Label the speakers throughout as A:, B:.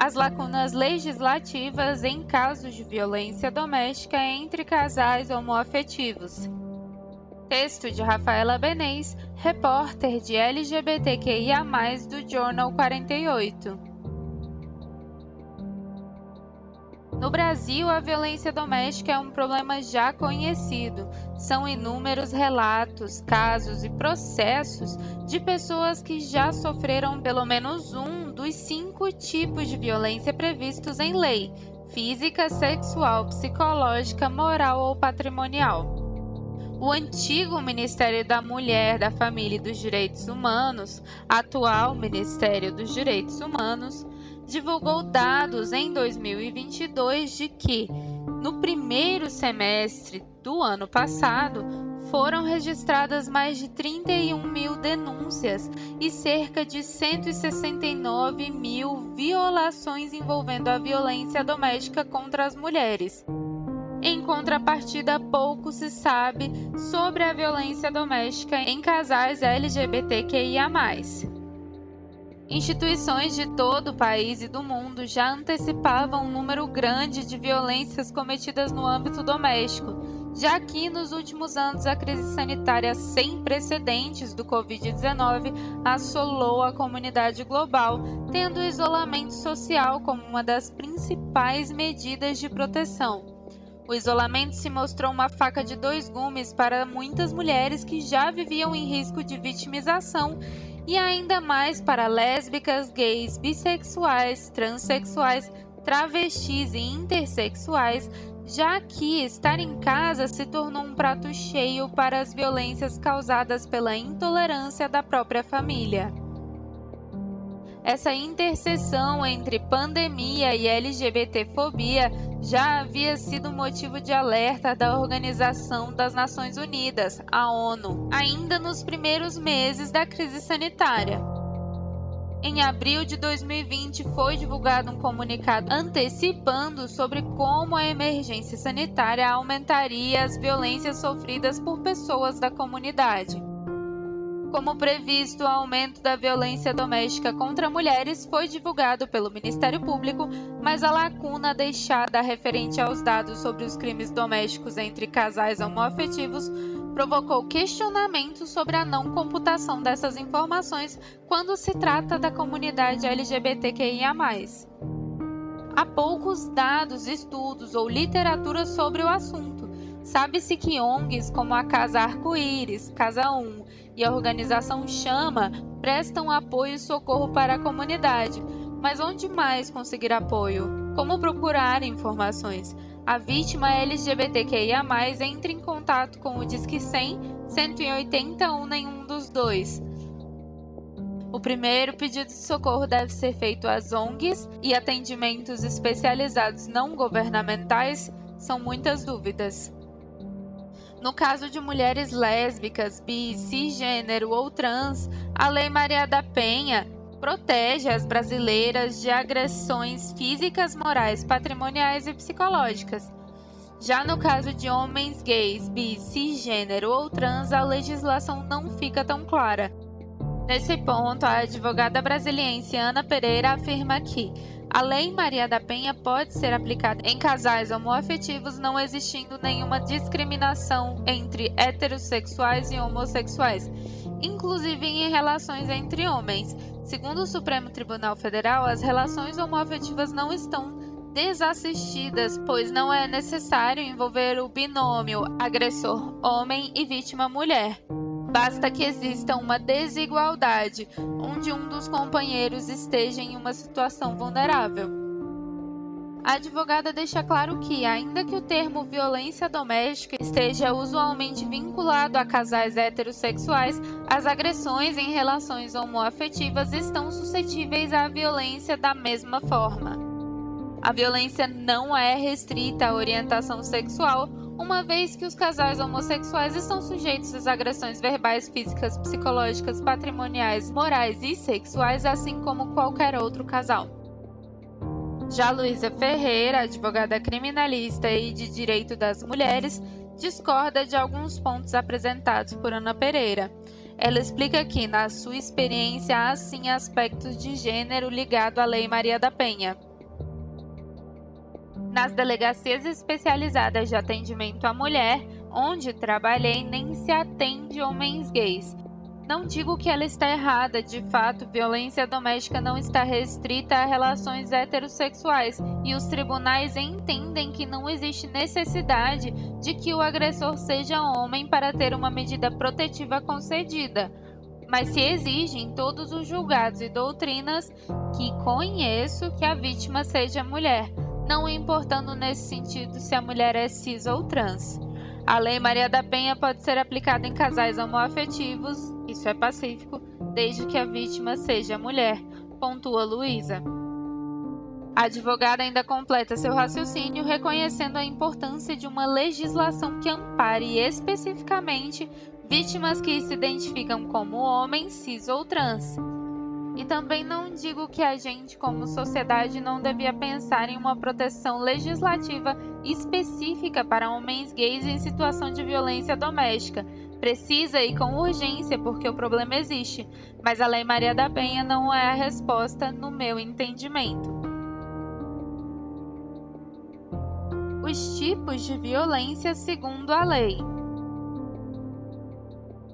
A: as lacunas legislativas em casos de violência doméstica entre casais homoafetivos. Texto de Rafaela Benês, repórter de LGBTQIA+, do Jornal 48. No Brasil, a violência doméstica é um problema já conhecido. São inúmeros relatos, casos e processos de pessoas que já sofreram pelo menos um dos cinco tipos de violência previstos em lei: física, sexual, psicológica, moral ou patrimonial. O antigo Ministério da Mulher, da Família e dos Direitos Humanos, atual Ministério dos Direitos Humanos, divulgou dados em 2022 de que, no primeiro semestre do ano passado, foram registradas mais de 31 mil denúncias e cerca de 169 mil violações envolvendo a violência doméstica contra as mulheres. Em contrapartida, pouco se sabe sobre a violência doméstica em casais LGBTQIA. Instituições de todo o país e do mundo já antecipavam um número grande de violências cometidas no âmbito doméstico, já que nos últimos anos a crise sanitária sem precedentes do Covid-19 assolou a comunidade global, tendo o isolamento social como uma das principais medidas de proteção. O isolamento se mostrou uma faca de dois gumes para muitas mulheres que já viviam em risco de vitimização e ainda mais para lésbicas, gays, bissexuais, transexuais, travestis e intersexuais, já que estar em casa se tornou um prato cheio para as violências causadas pela intolerância da própria família. Essa interseção entre pandemia e LGBTfobia já havia sido motivo de alerta da Organização das Nações Unidas, a ONU, ainda nos primeiros meses da crise sanitária. Em abril de 2020, foi divulgado um comunicado antecipando sobre como a emergência sanitária aumentaria as violências sofridas por pessoas da comunidade. Como previsto, o aumento da violência doméstica contra mulheres foi divulgado pelo Ministério Público, mas a lacuna deixada referente aos dados sobre os crimes domésticos entre casais homoafetivos provocou questionamentos sobre a não computação dessas informações quando se trata da comunidade LGBTQIA. Há poucos dados, estudos ou literatura sobre o assunto. Sabe-se que ONGs como a Casa Arco-Íris, Casa 1 e a organização Chama prestam apoio e socorro para a comunidade. Mas onde mais conseguir apoio? Como procurar informações? A vítima LGBTQIA+, entra em contato com o Disque 100, 180 ou nenhum dos dois. O primeiro pedido de socorro deve ser feito às ONGs e atendimentos especializados não governamentais são muitas dúvidas. No caso de mulheres lésbicas, bi, cisgênero ou trans, a Lei Maria da Penha protege as brasileiras de agressões físicas, morais, patrimoniais e psicológicas. Já no caso de homens gays, bi, cisgênero ou trans, a legislação não fica tão clara. Nesse ponto, a advogada brasiliense Ana Pereira afirma que a Lei Maria da Penha pode ser aplicada em casais homoafetivos, não existindo nenhuma discriminação entre heterossexuais e homossexuais, inclusive em relações entre homens. Segundo o Supremo Tribunal Federal, as relações homoafetivas não estão desassistidas, pois não é necessário envolver o binômio agressor homem e vítima mulher. Basta que exista uma desigualdade, onde um dos companheiros esteja em uma situação vulnerável. A advogada deixa claro que, ainda que o termo violência doméstica esteja usualmente vinculado a casais heterossexuais, as agressões em relações homoafetivas estão suscetíveis à violência da mesma forma. A violência não é restrita à orientação sexual uma vez que os casais homossexuais estão sujeitos às agressões verbais, físicas, psicológicas, patrimoniais, morais e sexuais, assim como qualquer outro casal. Já Luísa Ferreira, advogada criminalista e de direito das mulheres, discorda de alguns pontos apresentados por Ana Pereira. Ela explica que, na sua experiência, há sim aspectos de gênero ligado à Lei Maria da Penha. Nas delegacias especializadas de atendimento à mulher, onde trabalhei, nem se atende homens gays. Não digo que ela está errada, de fato, violência doméstica não está restrita a relações heterossexuais e os tribunais entendem que não existe necessidade de que o agressor seja homem para ter uma medida protetiva concedida. Mas se exige em todos os julgados e doutrinas que conheço que a vítima seja mulher, não importando nesse sentido se a mulher é cis ou trans. A Lei Maria da Penha pode ser aplicada em casais homoafetivos, isso é pacífico, desde que a vítima seja mulher, pontua Luísa. A advogada ainda completa seu raciocínio reconhecendo a importância de uma legislação que ampare especificamente vítimas que se identificam como homens, cis ou trans. E também não digo que a gente, como sociedade, não devia pensar em uma proteção legislativa específica para homens gays em situação de violência doméstica. Precisa e com urgência, porque o problema existe, mas a Lei Maria da Penha não é a resposta, no meu entendimento. Os tipos de violência segundo a lei.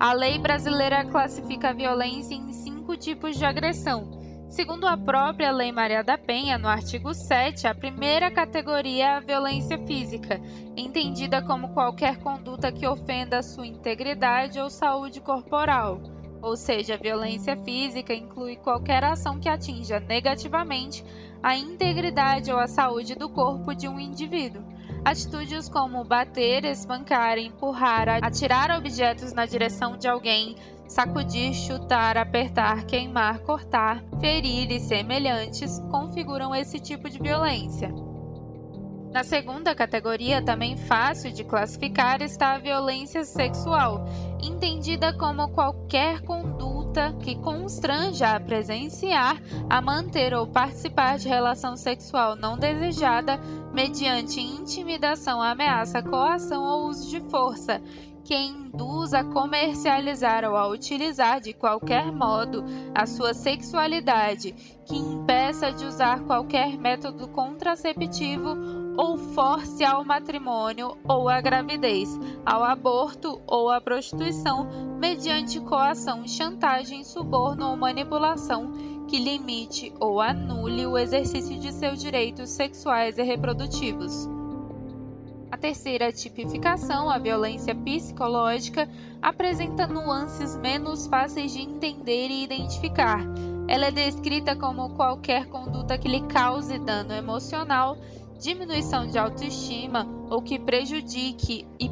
A: A lei brasileira classifica a violência em cinco tipos de agressão. Segundo a própria Lei Maria da Penha, no artigo 7, a primeira categoria é a violência física, entendida como qualquer conduta que ofenda a sua integridade ou saúde corporal. Ou seja, a violência física inclui qualquer ação que atinja negativamente a integridade ou a saúde do corpo de um indivíduo. Atitudes como bater, espancar, empurrar, atirar objetos na direção de alguém, sacudir, chutar, apertar, queimar, cortar, ferir e semelhantes configuram esse tipo de violência. Na segunda categoria, também fácil de classificar, está a violência sexual, entendida como qualquer conduta que constranja a presenciar, a manter ou participar de relação sexual não desejada mediante intimidação, ameaça, coação ou uso de força, que induz a comercializar ou a utilizar de qualquer modo a sua sexualidade, que impeça de usar qualquer método contraceptivo ou force ao matrimônio ou à gravidez, ao aborto ou à prostituição, mediante coação, chantagem, suborno ou manipulação que limite ou anule o exercício de seus direitos sexuais e reprodutivos. A terceira tipificação, a violência psicológica, apresenta nuances menos fáceis de entender e identificar. Ela é descrita como qualquer conduta que lhe cause dano emocional, diminuição de autoestima ou que prejudique e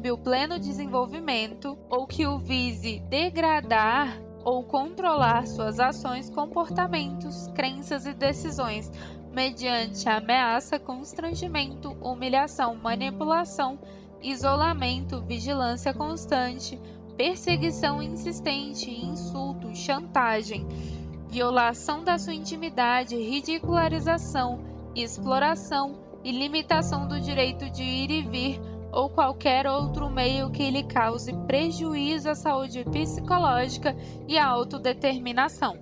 A: perturbe o pleno desenvolvimento ou que o vise degradar ou controlar suas ações, comportamentos, crenças e decisões, mediante ameaça, constrangimento, humilhação, manipulação, isolamento, vigilância constante, perseguição insistente, insulto, chantagem, violação da sua intimidade, ridicularização, exploração e limitação do direito de ir e vir ou qualquer outro meio que lhe cause prejuízo à saúde psicológica e à autodeterminação.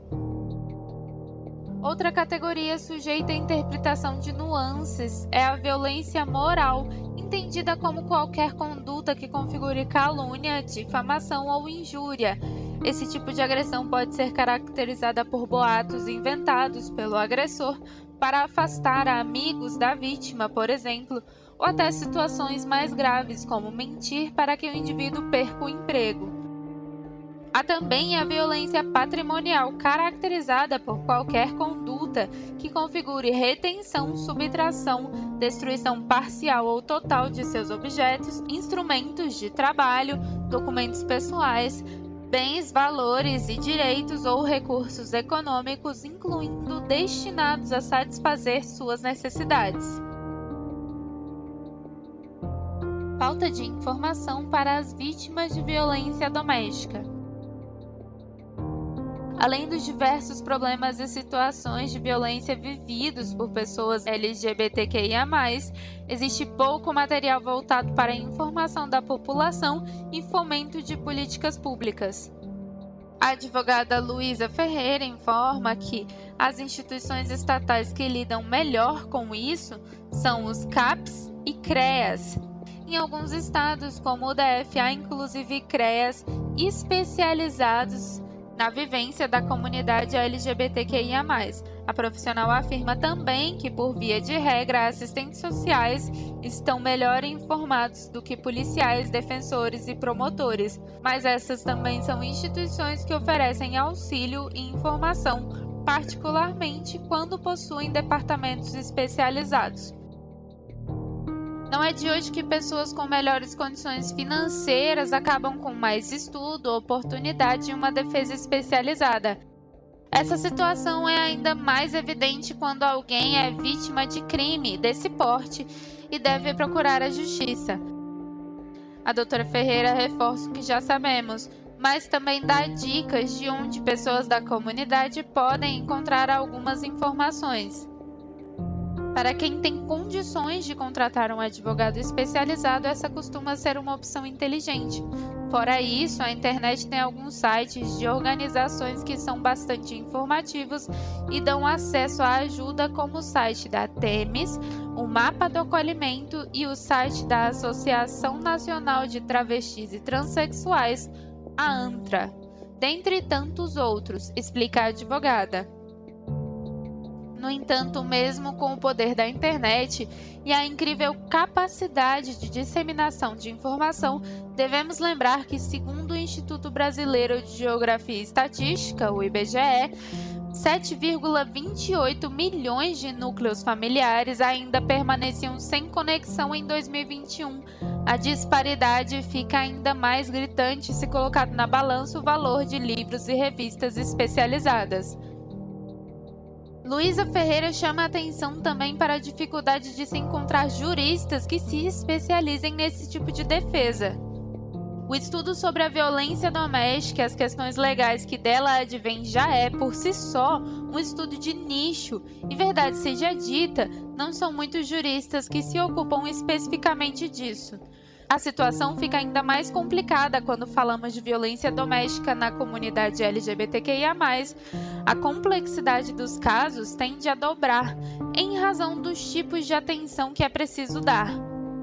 A: Outra categoria sujeita à interpretação de nuances é a violência moral, entendida como qualquer conduta que configure calúnia, difamação ou injúria. Esse tipo de agressão pode ser caracterizada por boatos inventados pelo agressor para afastar amigos da vítima, por exemplo, ou até situações mais graves, como mentir para que o indivíduo perca o emprego. Há também a violência patrimonial, caracterizada por qualquer conduta que configure retenção, subtração, destruição parcial ou total de seus objetos, instrumentos de trabalho, documentos pessoais, bens, valores e direitos ou recursos econômicos, incluindo destinados a satisfazer suas necessidades. Falta de informação para as vítimas de violência doméstica. Além dos diversos problemas e situações de violência vividos por pessoas LGBTQIA, existe pouco material voltado para a informação da população e fomento de políticas públicas. A advogada Luísa Ferreira informa que as instituições estatais que lidam melhor com isso são os CAPs e CREAS. Em alguns estados, como o DF, há inclusive CREAS especializados na vivência da comunidade LGBTQIA. A profissional afirma também que, por via de regra, assistentes sociais estão melhor informados do que policiais, defensores e promotores, mas essas também são instituições que oferecem auxílio e informação, particularmente quando possuem departamentos especializados. Não é de hoje que pessoas com melhores condições financeiras acabam com mais estudo, oportunidade e uma defesa especializada. Essa situação é ainda mais evidente quando alguém é vítima de crime desse porte e deve procurar a justiça. A doutora Ferreira reforça o que já sabemos, mas também dá dicas de onde pessoas da comunidade podem encontrar algumas informações. Para quem tem condições de contratar um advogado especializado, essa costuma ser uma opção inteligente. Fora isso, a internet tem alguns sites de organizações que são bastante informativos e dão acesso à ajuda, como o site da Temis, o Mapa do Acolhimento e o site da Associação Nacional de Travestis e Transsexuais, a ANTRA, dentre tantos outros, explica a advogada. No entanto, mesmo com o poder da internet e a incrível capacidade de disseminação de informação, devemos lembrar que, segundo o Instituto Brasileiro de Geografia e Estatística, o IBGE, 7,28 milhões de núcleos familiares ainda permaneciam sem conexão em 2021. A disparidade fica ainda mais gritante se colocado na balança o valor de livros e revistas especializadas. Luísa Ferreira chama atenção também para a dificuldade de se encontrar juristas que se especializem nesse tipo de defesa. O estudo sobre a violência doméstica e as questões legais que dela advém já é, por si só, um estudo de nicho, e verdade seja dita, não são muitos juristas que se ocupam especificamente disso. A situação fica ainda mais complicada quando falamos de violência doméstica na comunidade LGBTQIA. A complexidade dos casos tende a dobrar em razão dos tipos de atenção que é preciso dar.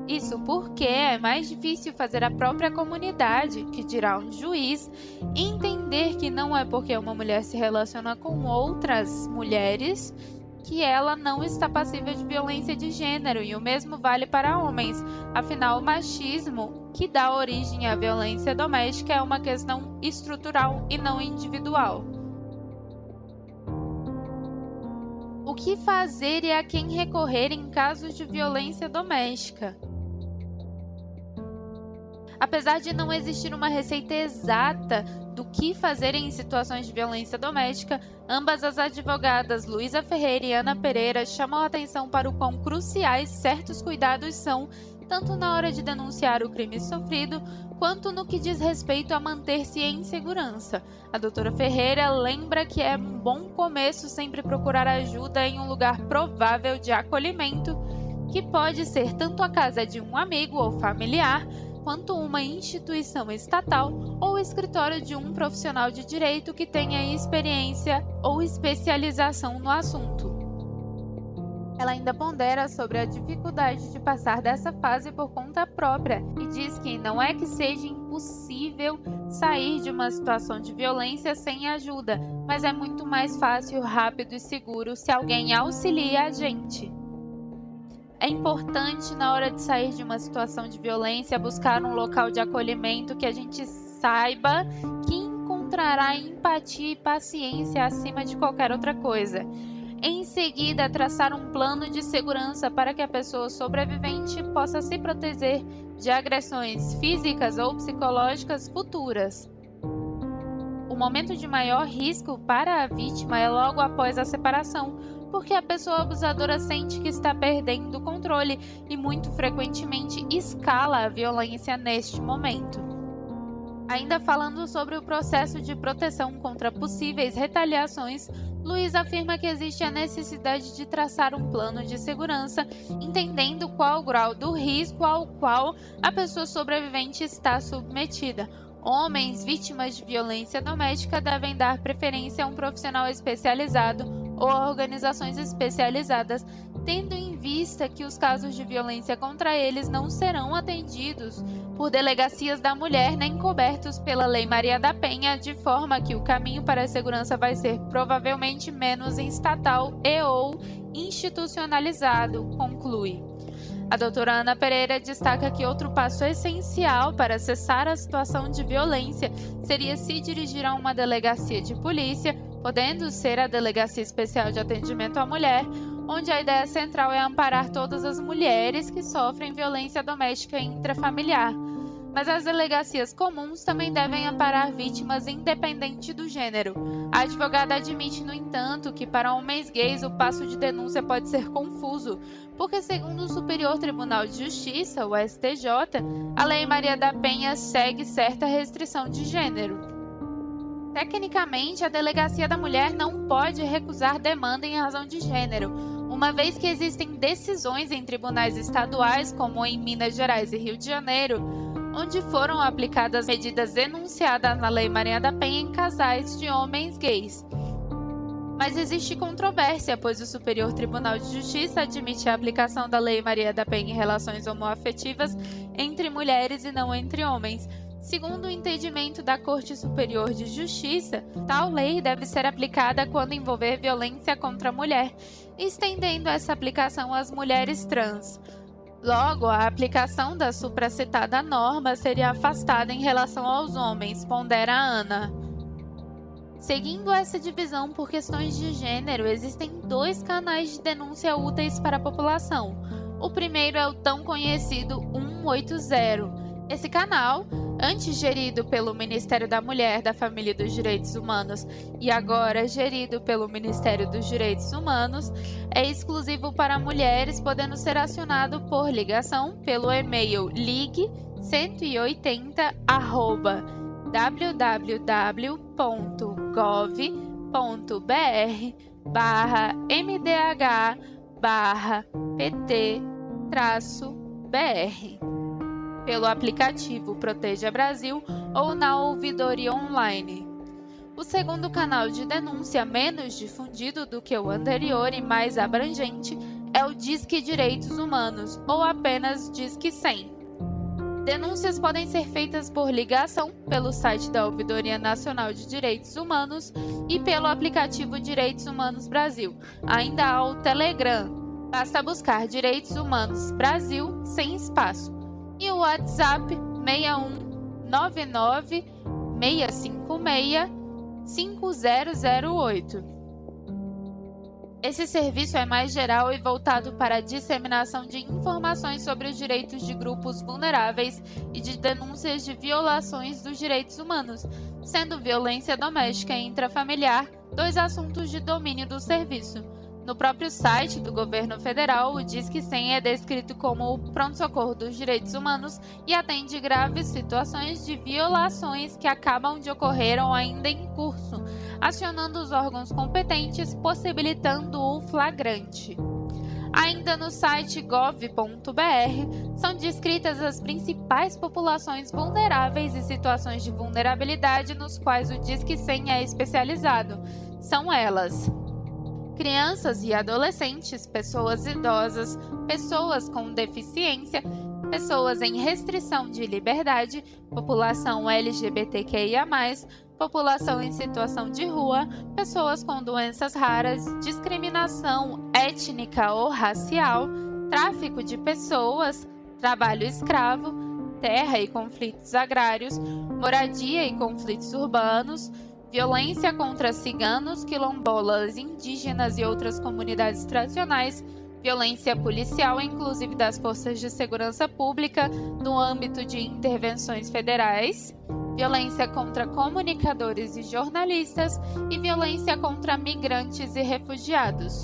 A: Isso porque é mais difícil fazer a própria comunidade, que dirá um juiz, entender que não é porque uma mulher se relaciona com outras mulheres que ela não está passível de violência de gênero, e o mesmo vale para homens. Afinal, o machismo, que dá origem à violência doméstica, é uma questão estrutural e não individual. O que fazer e a quem recorrer em casos de violência doméstica? Apesar de não existir uma receita exata do que fazer em situações de violência doméstica, ambas as advogadas Luísa Ferreira e Ana Pereira chamam a atenção para o quão cruciais certos cuidados são, tanto na hora de denunciar o crime sofrido, quanto no que diz respeito a manter-se em segurança. A doutora Ferreira lembra que é um bom começo sempre procurar ajuda em um lugar provável de acolhimento, que pode ser tanto a casa de um amigo ou familiar, quanto uma instituição estatal ou escritório de um profissional de direito que tenha experiência ou especialização no assunto. Ela ainda pondera sobre a dificuldade de passar dessa fase por conta própria e diz que não é que seja impossível sair de uma situação de violência sem ajuda, mas é muito mais fácil, rápido e seguro se alguém auxilia a gente. É importante, na hora de sair de uma situação de violência, buscar um local de acolhimento que a gente saiba que encontrará empatia e paciência acima de qualquer outra coisa. Em seguida, traçar um plano de segurança para que a pessoa sobrevivente possa se proteger de agressões físicas ou psicológicas futuras. O momento de maior risco para a vítima é logo após a separação, porque a pessoa abusadora sente que está perdendo o controle e muito frequentemente escala a violência neste momento. Ainda falando sobre o processo de proteção contra possíveis retaliações, Luiz afirma que existe a necessidade de traçar um plano de segurança, entendendo qual o grau do risco ao qual a pessoa sobrevivente está submetida, Homens vítimas de violência doméstica devem dar preferência a um profissional especializado ou a organizações especializadas, tendo em vista que os casos de violência contra eles não serão atendidos por delegacias da mulher nem cobertos pela Lei Maria da Penha, de forma que o caminho para a segurança vai ser provavelmente menos estatal e ou institucionalizado, conclui. A doutora Ana Pereira destaca que outro passo essencial para cessar a situação de violência seria se dirigir a uma delegacia de polícia, podendo ser a Delegacia Especial de Atendimento à Mulher, onde a ideia central é amparar todas as mulheres que sofrem violência doméstica intrafamiliar, mas as delegacias comuns também devem amparar vítimas independente do gênero. A advogada admite, no entanto, que para homens gays o passo de denúncia pode ser confuso, porque, segundo o Superior Tribunal de Justiça, o STJ, a Lei Maria da Penha segue certa restrição de gênero. Tecnicamente, a Delegacia da Mulher não pode recusar demanda em razão de gênero, uma vez que existem decisões em tribunais estaduais, como em Minas Gerais e Rio de Janeiro, onde foram aplicadas medidas enunciadas na Lei Maria da Penha em casais de homens gays. Mas existe controvérsia, pois o Superior Tribunal de Justiça admite a aplicação da Lei Maria da Penha em relações homoafetivas entre mulheres e não entre homens. Segundo o entendimento da Corte Superior de Justiça, tal lei deve ser aplicada quando envolver violência contra a mulher, estendendo essa aplicação às mulheres trans. Logo, a aplicação da supracitada norma seria afastada em relação aos homens, pondera Ana. Seguindo essa divisão por questões de gênero, existem dois canais de denúncia úteis para a população. O primeiro é o tão conhecido 180. Esse canal antes gerido pelo Ministério da Mulher, da Família e dos Direitos Humanos e agora gerido pelo Ministério dos Direitos Humanos, é exclusivo para mulheres, podendo ser acionado por ligação pelo e-mail ligue 180 www.gov.br barra mdh barra pt br pelo aplicativo Proteja Brasil ou na ouvidoria online. O segundo canal de denúncia, menos difundido do que o anterior e mais abrangente, é o Disque Direitos Humanos, ou apenas Disque 100. Denúncias podem ser feitas por ligação pelo site da Ouvidoria Nacional de Direitos Humanos e pelo aplicativo Direitos Humanos Brasil. Ainda há o Telegram. Basta buscar Direitos Humanos Brasil sem espaço e o WhatsApp 6199 656 5008. Esse serviço é mais geral e voltado para a disseminação de informações sobre os direitos de grupos vulneráveis e de denúncias de violações dos direitos humanos, sendo violência doméstica e intrafamiliar dois assuntos de domínio do serviço. No próprio site do governo federal, o Disque 100 é descrito como o pronto-socorro dos direitos humanos e atende graves situações de violações que acabam de ocorrer ou ainda em curso, acionando os órgãos competentes, possibilitando o flagrante. Ainda no site gov.br são descritas as principais populações vulneráveis e situações de vulnerabilidade nos quais o Disque 100 é especializado. São elas: crianças e adolescentes, pessoas idosas, pessoas com deficiência, pessoas em restrição de liberdade, população LGBTQIA, população em situação de rua, pessoas com doenças raras, discriminação étnica ou racial, tráfico de pessoas, trabalho escravo, terra e conflitos agrários, moradia e conflitos urbanos, violência contra ciganos, quilombolas, indígenas e outras comunidades tradicionais, violência policial, inclusive das forças de segurança pública, no âmbito de intervenções federais, violência contra comunicadores e jornalistas e violência contra migrantes e refugiados.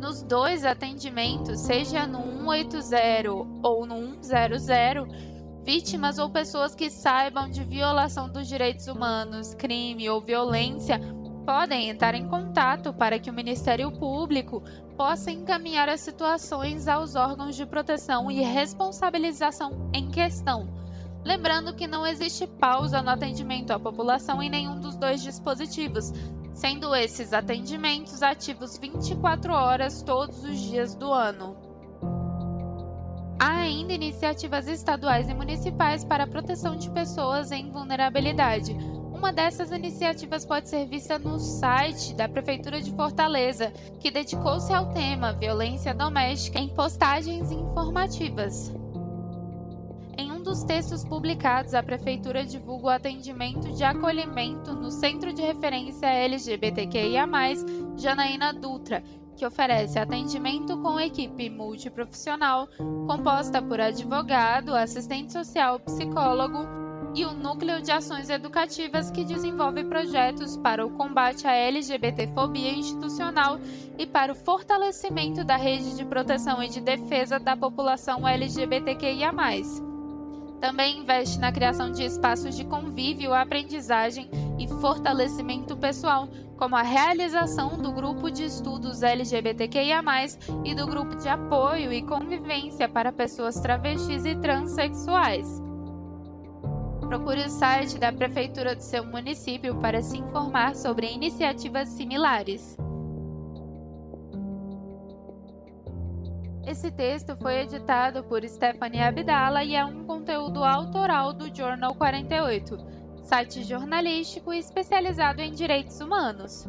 A: Nos dois atendimentos, seja no 180 ou no 100, vítimas ou pessoas que saibam de violação dos direitos humanos, crime ou violência podem entrar em contato para que o Ministério Público possa encaminhar as situações aos órgãos de proteção e responsabilização em questão. Lembrando que não existe pausa no atendimento à população em nenhum dos dois dispositivos, sendo esses atendimentos ativos 24 horas todos os dias do ano. Há ainda iniciativas estaduais e municipais para a proteção de pessoas em vulnerabilidade. Uma dessas iniciativas pode ser vista no site da Prefeitura de Fortaleza, que dedicou-se ao tema violência doméstica em postagens informativas dos textos publicados, a Prefeitura divulga o atendimento de acolhimento no Centro de Referência LGBTQIA, Janaína Dutra, que oferece atendimento com equipe multiprofissional composta por advogado, assistente social, psicólogo e o Núcleo de Ações Educativas que desenvolve projetos para o combate à LGBTfobia institucional e para o fortalecimento da rede de proteção e de defesa da população LGBTQIA. Também investe na criação de espaços de convívio, aprendizagem e fortalecimento pessoal, como a realização do grupo de estudos LGBTQIA, e do grupo de apoio e convivência para pessoas travestis e transexuais. Procure o site da Prefeitura do seu município para se informar sobre iniciativas similares. Esse texto foi editado por Stephanie Abdala e é um conteúdo autoral do Journal 48, site jornalístico especializado em direitos humanos.